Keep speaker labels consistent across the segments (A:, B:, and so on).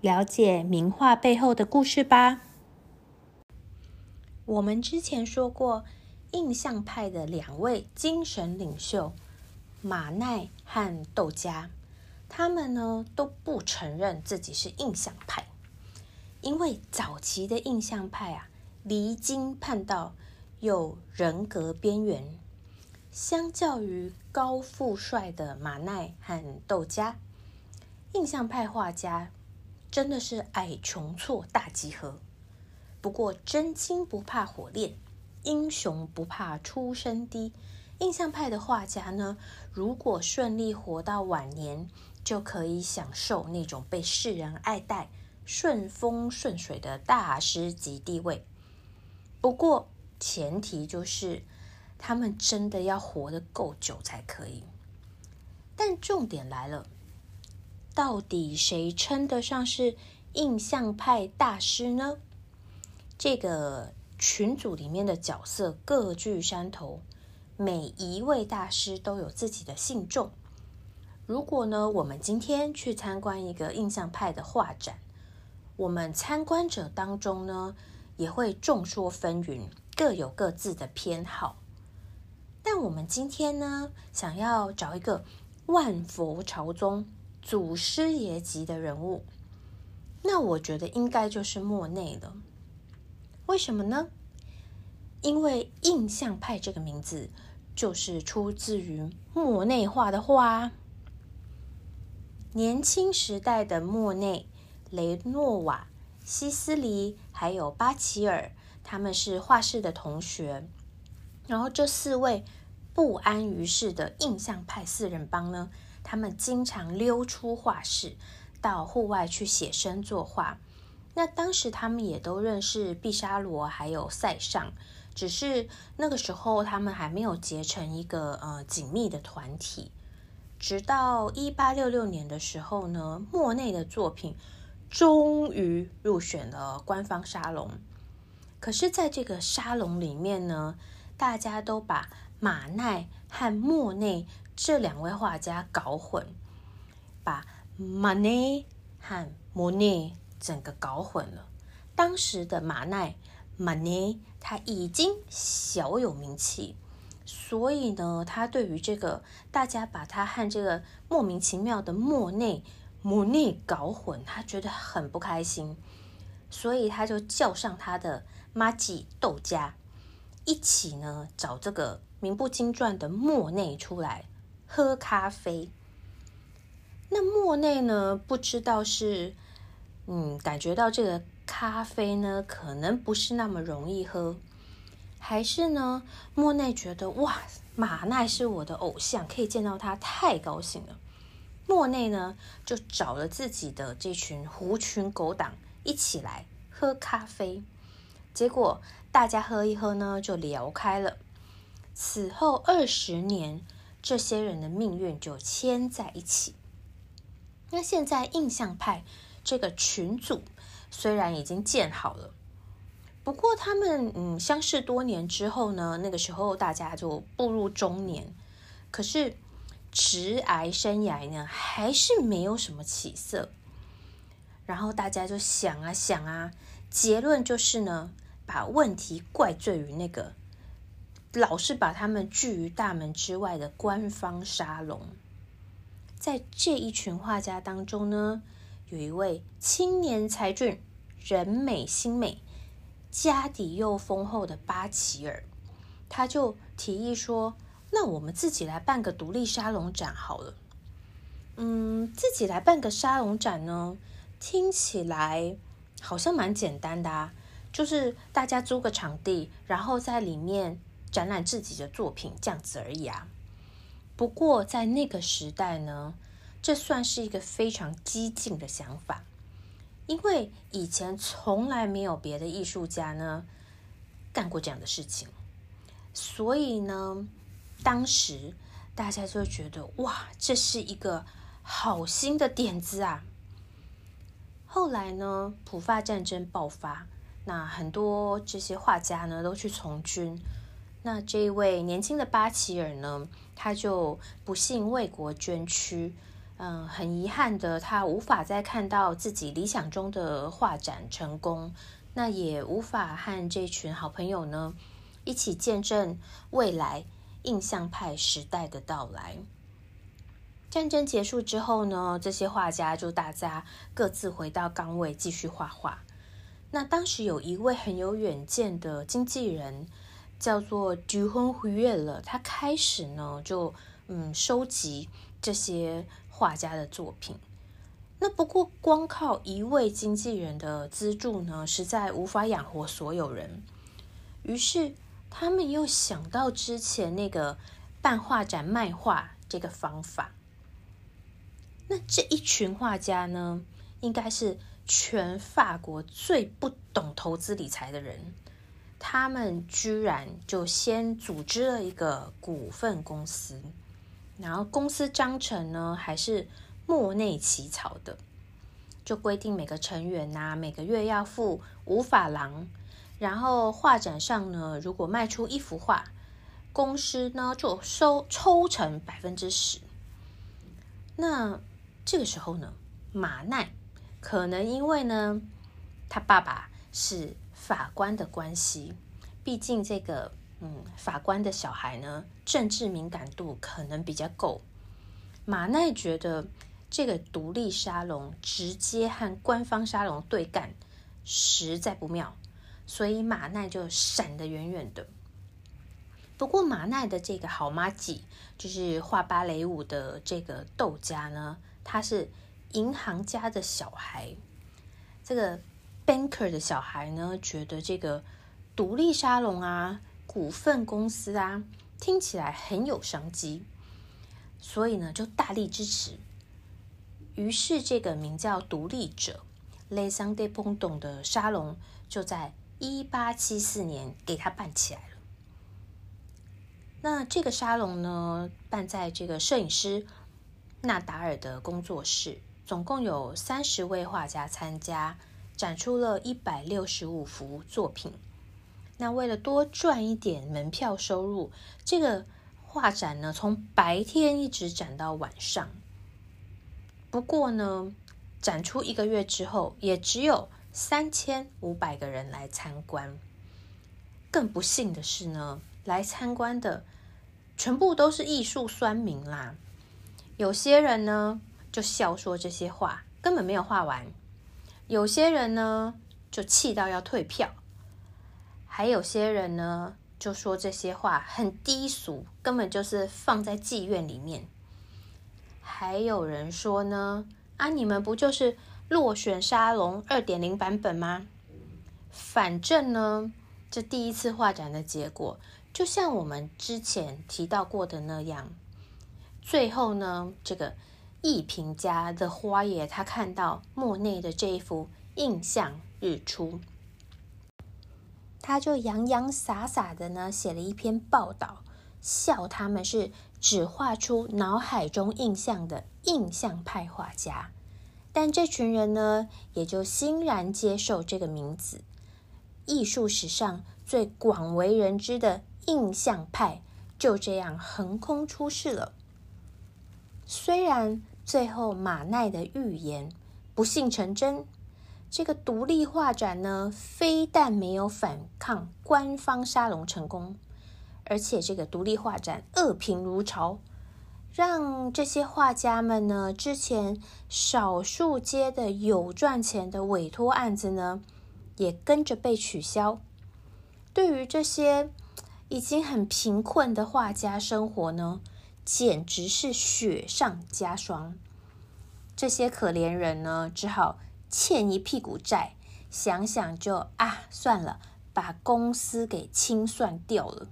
A: 了解名画背后的故事吧。我们之前说过，印象派的两位精神领袖马奈和窦加，他们呢都不承认自己是印象派，因为早期的印象派啊，离经叛道，有人格边缘。相较于高富帅的马奈和窦加，印象派画家。真的是矮穷错大集合。不过真金不怕火炼，英雄不怕出身低。印象派的画家呢，如果顺利活到晚年，就可以享受那种被世人爱戴、顺风顺水的大师级地位。不过前提就是他们真的要活得够久才可以。但重点来了。到底谁称得上是印象派大师呢？这个群组里面的角色各具山头，每一位大师都有自己的信众。如果呢，我们今天去参观一个印象派的画展，我们参观者当中呢，也会众说纷纭，各有各自的偏好。但我们今天呢，想要找一个万佛朝宗。祖师爷级的人物，那我觉得应该就是莫内了。为什么呢？因为印象派这个名字就是出自于莫内画的画。年轻时代的莫内、雷诺瓦、西斯黎还有巴齐尔，他们是画室的同学。然后这四位不安于世的印象派四人帮呢？他们经常溜出画室，到户外去写生作画。那当时他们也都认识毕沙罗还有塞尚，只是那个时候他们还没有结成一个呃紧密的团体。直到一八六六年的时候呢，莫内的作品终于入选了官方沙龙。可是，在这个沙龙里面呢，大家都把马奈和莫内。这两位画家搞混，把马奈和莫内整个搞混了。当时的马奈马奈他已经小有名气，所以呢，他对于这个大家把他和这个莫名其妙的莫内莫内搞混，他觉得很不开心，所以他就叫上他的马吉豆家一起呢找这个名不经传的莫内出来。喝咖啡，那莫内呢？不知道是嗯，感觉到这个咖啡呢，可能不是那么容易喝，还是呢？莫内觉得哇，马奈是我的偶像，可以见到他太高兴了。莫内呢，就找了自己的这群狐群狗党一起来喝咖啡，结果大家喝一喝呢，就聊开了。此后二十年。这些人的命运就牵在一起。那现在印象派这个群组虽然已经建好了，不过他们嗯相识多年之后呢，那个时候大家就步入中年，可是直癌生涯呢还是没有什么起色。然后大家就想啊想啊，结论就是呢，把问题怪罪于那个。老是把他们拒于大门之外的官方沙龙，在这一群画家当中呢，有一位青年才俊、人美心美、家底又丰厚的巴齐尔，他就提议说：“那我们自己来办个独立沙龙展好了。”嗯，自己来办个沙龙展呢，听起来好像蛮简单的啊，就是大家租个场地，然后在里面。展览自己的作品这样子而已啊。不过在那个时代呢，这算是一个非常激进的想法，因为以前从来没有别的艺术家呢干过这样的事情，所以呢，当时大家就觉得哇，这是一个好新的点子啊！后来呢，普法战争爆发，那很多这些画家呢都去从军，那这一位年轻的巴齐尔呢，他就不幸为国捐躯。嗯，很遗憾的，他无法再看到自己理想中的画展成功，那也无法和这群好朋友呢一起见证未来印象派时代的到来。战争结束之后呢，这些画家就大家各自回到岗位继续画画。那当时有一位很有远见的经纪人，叫做 d u h o n h u y 了，他开始呢就嗯收集这些。画家的作品，那不过光靠一位经纪人的资助呢，实在无法养活所有人。于是他们又想到之前那个办画展卖画这个方法。那这一群画家呢，应该是全法国最不懂投资理财的人。他们居然就先组织了一个股份公司。然后公司章程呢，还是莫内起草的，就规定每个成员呐，每个月要付五法郎。然后画展上呢，如果卖出一幅画，公司呢就收抽成百分之十。那这个时候呢，马奈可能因为呢，他爸爸是法官的关系，毕竟这个。嗯，法官的小孩呢，政治敏感度可能比较够。马奈觉得这个独立沙龙直接和官方沙龙对干，实在不妙，所以马奈就闪得远远的。不过马奈的这个好妈吉，就是画芭蕾舞的这个窦家呢，他是银行家的小孩。这个 banker 的小孩呢，觉得这个独立沙龙啊。股份公司啊，听起来很有商机，所以呢就大力支持。于是这个名叫“独立者 ”（Les a n d e p o n d o n 的沙龙就在一八七四年给他办起来了。那这个沙龙呢，办在这个摄影师纳达尔的工作室，总共有三十位画家参加，展出了一百六十五幅作品。那为了多赚一点门票收入，这个画展呢，从白天一直展到晚上。不过呢，展出一个月之后，也只有三千五百个人来参观。更不幸的是呢，来参观的全部都是艺术酸民啦。有些人呢，就笑说这些画根本没有画完；有些人呢，就气到要退票。还有些人呢，就说这些话很低俗，根本就是放在妓院里面。还有人说呢，啊，你们不就是落选沙龙二点零版本吗？反正呢，这第一次画展的结果，就像我们之前提到过的那样，最后呢，这个艺评家的花野，他看到莫内的这一幅印象日出。他就洋洋洒洒的呢写了一篇报道，笑他们是只画出脑海中印象的印象派画家，但这群人呢也就欣然接受这个名字，艺术史上最广为人知的印象派就这样横空出世了。虽然最后马奈的预言不幸成真。这个独立画展呢，非但没有反抗官方沙龙成功，而且这个独立画展恶评如潮，让这些画家们呢，之前少数接的有赚钱的委托案子呢，也跟着被取消。对于这些已经很贫困的画家生活呢，简直是雪上加霜。这些可怜人呢，只好。欠一屁股债，想想就啊，算了，把公司给清算掉了。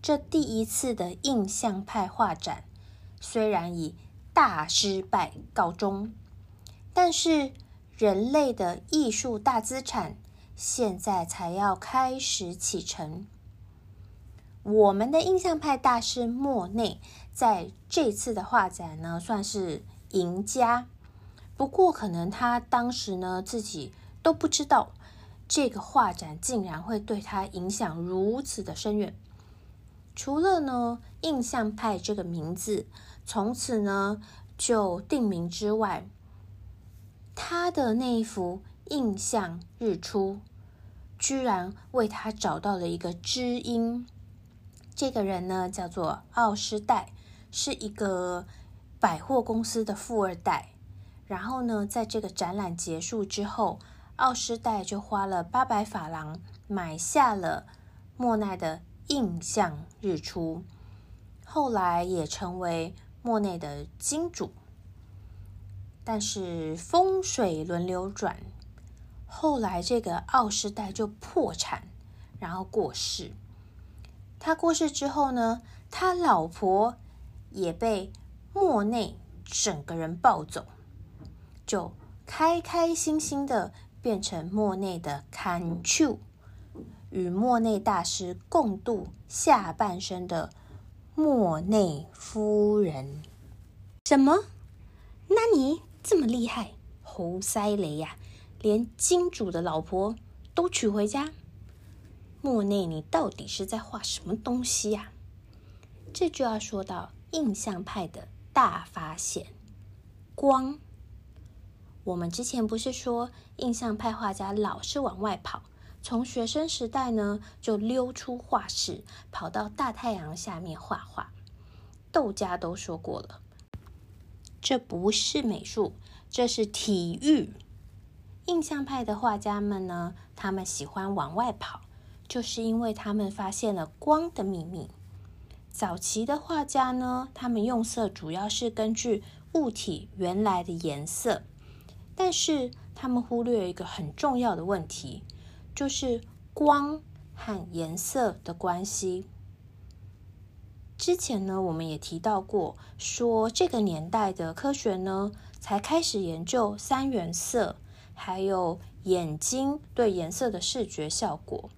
A: 这第一次的印象派画展虽然以大失败告终，但是人类的艺术大资产现在才要开始启程。我们的印象派大师莫内在这次的画展呢，算是赢家。不过，可能他当时呢自己都不知道，这个画展竟然会对他影响如此的深远。除了呢印象派这个名字从此呢就定名之外，他的那一幅《印象日出》居然为他找到了一个知音。这个人呢，叫做奥斯代，是一个百货公司的富二代。然后呢，在这个展览结束之后，奥斯代就花了八百法郎买下了莫奈的《印象日出》，后来也成为莫内的金主。但是风水轮流转，后来这个奥斯代就破产，然后过世。他过世之后呢，他老婆也被莫内整个人抱走，就开开心心的变成莫内的看丘，与莫内大师共度下半生的莫内夫人。什么？那你这么厉害，猴塞雷呀，连金主的老婆都娶回家？莫内，你到底是在画什么东西呀？这就要说到印象派的大发现——光。我们之前不是说印象派画家老是往外跑，从学生时代呢就溜出画室，跑到大太阳下面画画。窦家都说过了，这不是美术，这是体育。印象派的画家们呢，他们喜欢往外跑。就是因为他们发现了光的秘密。早期的画家呢，他们用色主要是根据物体原来的颜色，但是他们忽略一个很重要的问题，就是光和颜色的关系。之前呢，我们也提到过，说这个年代的科学呢，才开始研究三原色，还有眼睛对颜色的视觉效果。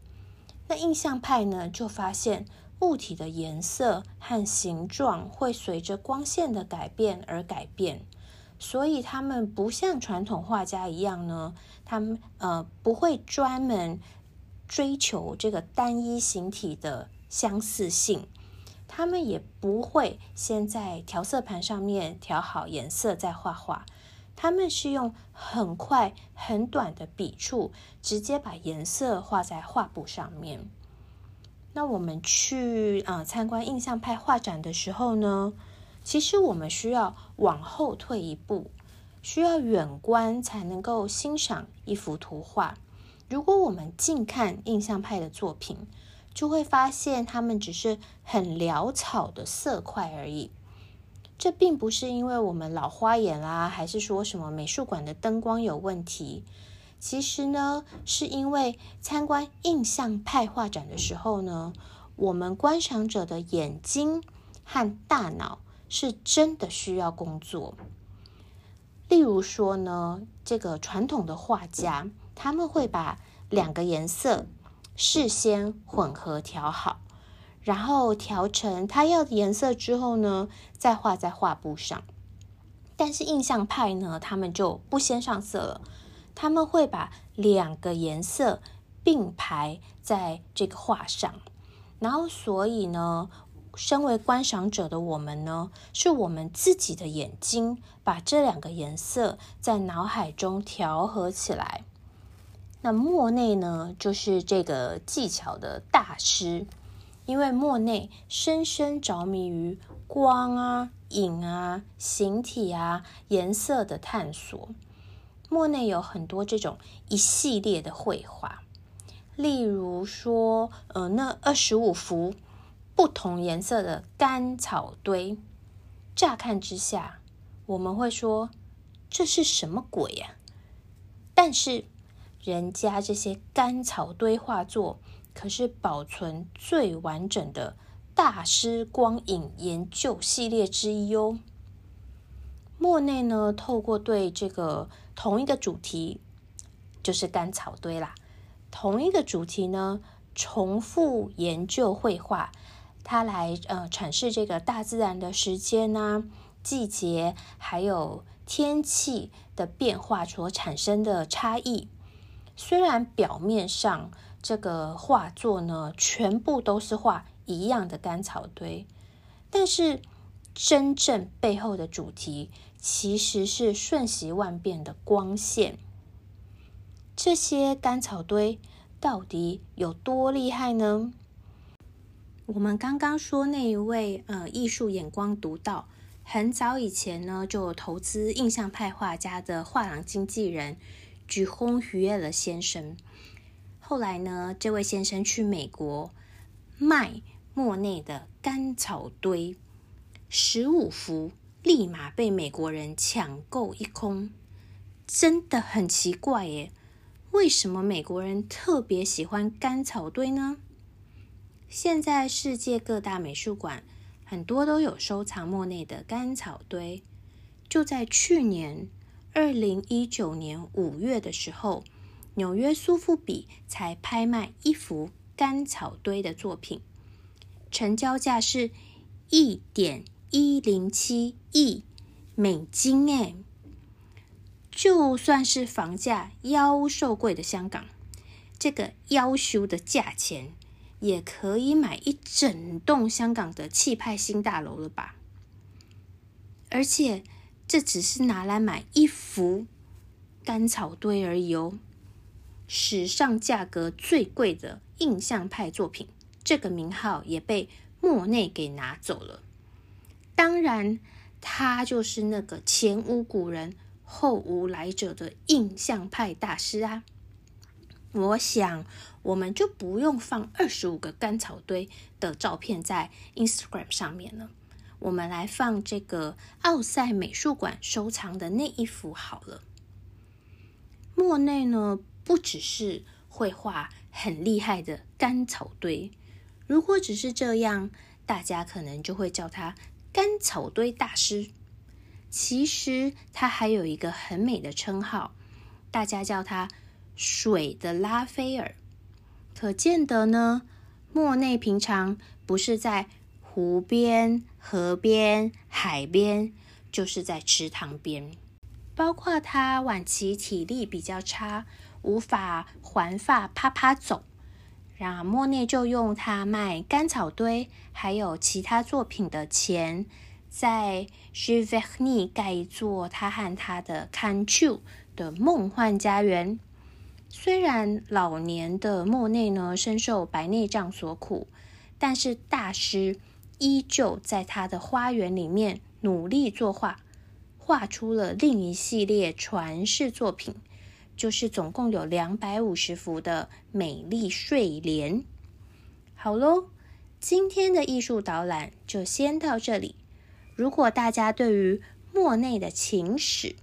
A: 那印象派呢，就发现物体的颜色和形状会随着光线的改变而改变，所以他们不像传统画家一样呢，他们呃不会专门追求这个单一形体的相似性，他们也不会先在调色盘上面调好颜色再画画。他们是用很快、很短的笔触，直接把颜色画在画布上面。那我们去啊参观印象派画展的时候呢，其实我们需要往后退一步，需要远观才能够欣赏一幅图画。如果我们近看印象派的作品，就会发现他们只是很潦草的色块而已。这并不是因为我们老花眼啦，还是说什么美术馆的灯光有问题？其实呢，是因为参观印象派画展的时候呢，我们观赏者的眼睛和大脑是真的需要工作。例如说呢，这个传统的画家他们会把两个颜色事先混合调好。然后调成他要的颜色之后呢，再画在画布上。但是印象派呢，他们就不先上色了，他们会把两个颜色并排在这个画上。然后，所以呢，身为观赏者的我们呢，是我们自己的眼睛把这两个颜色在脑海中调和起来。那莫内呢，就是这个技巧的大师。因为莫内深深着迷于光啊、影啊、形体啊、颜色的探索，莫内有很多这种一系列的绘画，例如说，呃，那二十五幅不同颜色的干草堆，乍看之下，我们会说这是什么鬼呀？但是人家这些干草堆画作。可是保存最完整的大师光影研究系列之一哦。莫内呢，透过对这个同一个主题，就是干草堆啦。同一个主题呢，重复研究绘画，它来呃阐释这个大自然的时间呐、季节，还有天气的变化所产生的差异。虽然表面上这个画作呢，全部都是画一样的干草堆，但是真正背后的主题其实是瞬息万变的光线。这些干草堆到底有多厉害呢？我们刚刚说那一位呃艺术眼光独到，很早以前呢就投资印象派画家的画廊经纪人。举轰于耶了先生，后来呢，这位先生去美国卖莫内的干草堆，十五幅立马被美国人抢购一空，真的很奇怪耶！为什么美国人特别喜欢干草堆呢？现在世界各大美术馆很多都有收藏莫内的干草堆，就在去年。二零一九年五月的时候，纽约苏富比才拍卖一幅干草堆的作品，成交价是一点一零七亿美金。哎，就算是房价妖兽贵的香港，这个妖修的价钱也可以买一整栋香港的气派新大楼了吧？而且。这只是拿来买一幅干草堆而已哦。史上价格最贵的印象派作品，这个名号也被莫内给拿走了。当然，他就是那个前无古人后无来者的印象派大师啊。我想，我们就不用放二十五个干草堆的照片在 Instagram 上面了。我们来放这个奥赛美术馆收藏的那一幅好了。莫内呢，不只是会画很厉害的干草堆，如果只是这样，大家可能就会叫他干草堆大师。其实他还有一个很美的称号，大家叫他水的拉斐尔。可见得呢，莫内平常不是在。湖边、河边、海边，就是在池塘边。包括他晚期体力比较差，无法环发啪啪走，然莫内就用他卖干草堆还有其他作品的钱，在 g i v e n i 盖一座他和他的 Cantu 的梦幻家园。虽然老年的莫内呢深受白内障所苦，但是大师。依旧在他的花园里面努力作画，画出了另一系列传世作品，就是总共有两百五十幅的美丽睡莲。好喽，今天的艺术导览就先到这里。如果大家对于莫内的情史，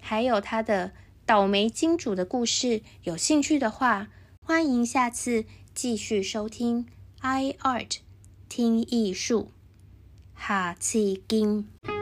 A: 还有他的倒霉金主的故事有兴趣的话，欢迎下次继续收听 i art。听艺术，下次见。